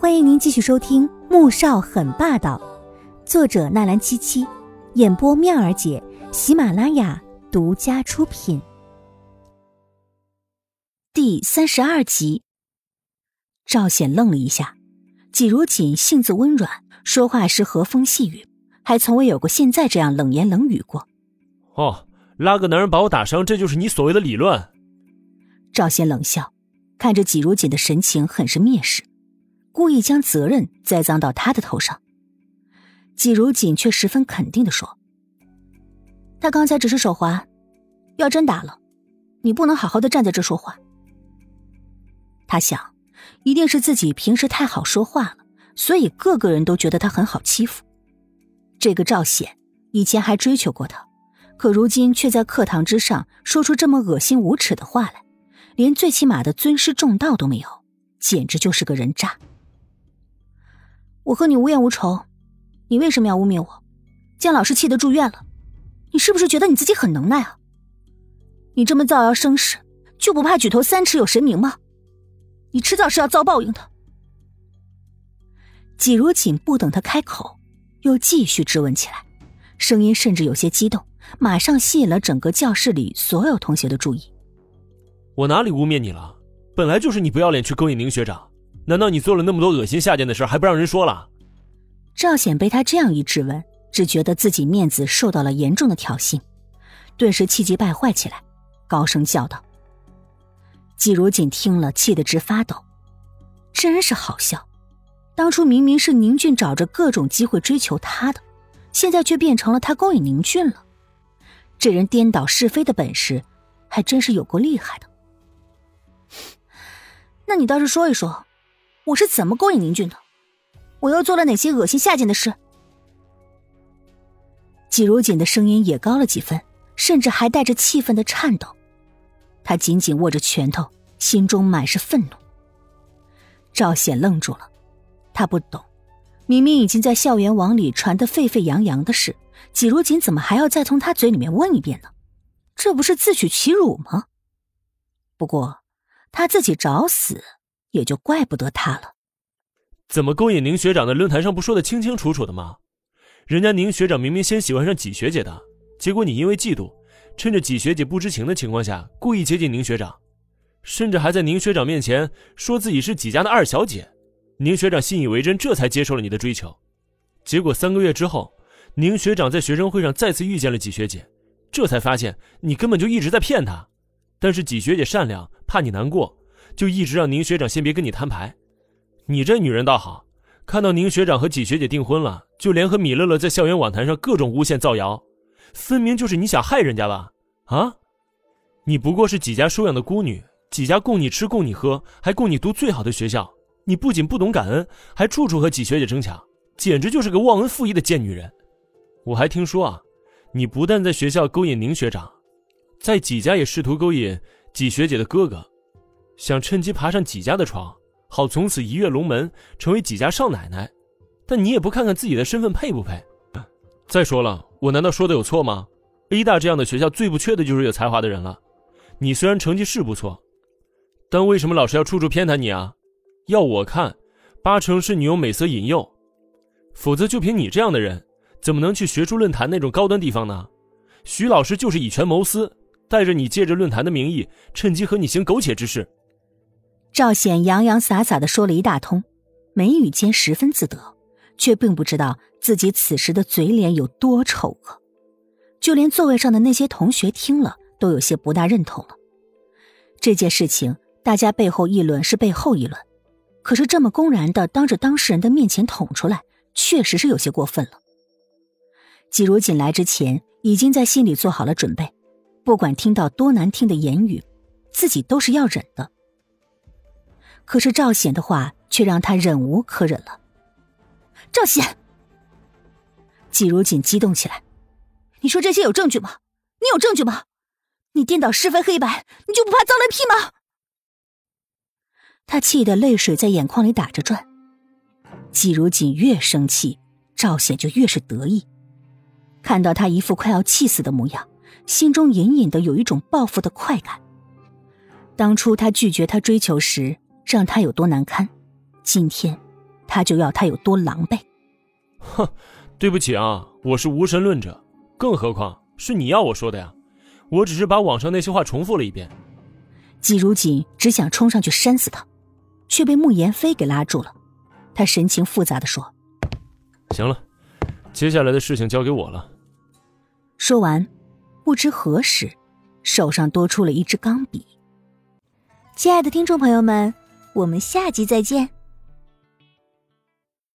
欢迎您继续收听《穆少很霸道》，作者纳兰七七，演播妙儿姐，喜马拉雅独家出品。第三十二集，赵显愣了一下，季如锦性子温软，说话时和风细雨，还从未有过现在这样冷言冷语过。哦，拉个男人把我打伤，这就是你所谓的理论？赵显冷笑，看着季如锦的神情很是蔑视。故意将责任栽赃到他的头上，季如锦却十分肯定的说：“他刚才只是手滑，要真打了，你不能好好的站在这说话。”他想，一定是自己平时太好说话了，所以个个人都觉得他很好欺负。这个赵显以前还追求过他，可如今却在课堂之上说出这么恶心无耻的话来，连最起码的尊师重道都没有，简直就是个人渣。我和你无冤无仇，你为什么要污蔑我？将老师气得住院了，你是不是觉得你自己很能耐啊？你这么造谣生事，就不怕举头三尺有神明吗？你迟早是要遭报应的。季如锦不等他开口，又继续质问起来，声音甚至有些激动，马上吸引了整个教室里所有同学的注意。我哪里污蔑你了？本来就是你不要脸去勾引宁学长。难道你做了那么多恶心下贱的事还不让人说了？赵显被他这样一质问，只觉得自己面子受到了严重的挑衅，顿时气急败坏起来，高声叫道：“季如锦听了，气得直发抖，真是好笑！当初明明是宁俊找着各种机会追求他的，现在却变成了他勾引宁俊了。这人颠倒是非的本事，还真是有够厉害的。那你倒是说一说。”我是怎么勾引宁俊的？我又做了哪些恶心下贱的事？季如锦的声音也高了几分，甚至还带着气愤的颤抖。他紧紧握着拳头，心中满是愤怒。赵显愣住了，他不懂，明明已经在校园网里传得沸沸扬扬的事，季如锦怎么还要再从他嘴里面问一遍呢？这不是自取其辱吗？不过他自己找死。也就怪不得他了。怎么勾引宁学长的论坛上不说的清清楚楚的吗？人家宁学长明明先喜欢上纪学姐的，结果你因为嫉妒，趁着纪学姐不知情的情况下，故意接近宁学长，甚至还在宁学长面前说自己是纪家的二小姐。宁学长信以为真，这才接受了你的追求。结果三个月之后，宁学长在学生会上再次遇见了纪学姐，这才发现你根本就一直在骗他。但是纪学姐善良，怕你难过。就一直让宁学长先别跟你摊牌，你这女人倒好，看到宁学长和纪学姐订婚了，就联合米乐乐在校园网坛上各种诬陷造谣，分明就是你想害人家吧？啊，你不过是纪家收养的孤女，纪家供你吃供你喝，还供你读最好的学校，你不仅不懂感恩，还处处和纪学姐争抢，简直就是个忘恩负义的贱女人。我还听说啊，你不但在学校勾引宁学长，在纪家也试图勾引纪学姐的哥哥。想趁机爬上几家的床，好从此一跃龙门，成为几家少奶奶。但你也不看看自己的身份配不配？再说了，我难道说的有错吗？A 大这样的学校最不缺的就是有才华的人了。你虽然成绩是不错，但为什么老师要处处偏袒你啊？要我看，八成是你用美色引诱，否则就凭你这样的人，怎么能去学术论坛那种高端地方呢？徐老师就是以权谋私，带着你借着论坛的名义，趁机和你行苟且之事。赵显洋洋洒洒的说了一大通，眉宇间十分自得，却并不知道自己此时的嘴脸有多丑恶。就连座位上的那些同学听了，都有些不大认同了。这件事情，大家背后议论是背后议论，可是这么公然的当着当事人的面前捅出来，确实是有些过分了。季如锦来之前，已经在心里做好了准备，不管听到多难听的言语，自己都是要忍的。可是赵显的话却让他忍无可忍了。赵显，季如锦激动起来：“你说这些有证据吗？你有证据吗？你颠倒是非黑白，你就不怕遭雷劈吗？”他气得泪水在眼眶里打着转。季如锦越生气，赵显就越是得意。看到他一副快要气死的模样，心中隐隐的有一种报复的快感。当初他拒绝他追求时。让他有多难堪，今天他就要他有多狼狈。哼，对不起啊，我是无神论者，更何况是你要我说的呀？我只是把网上那些话重复了一遍。季如锦只想冲上去扇死他，却被慕言飞给拉住了。他神情复杂的说：“行了，接下来的事情交给我了。”说完，不知何时，手上多出了一支钢笔。亲爱的听众朋友们，我们下集再见。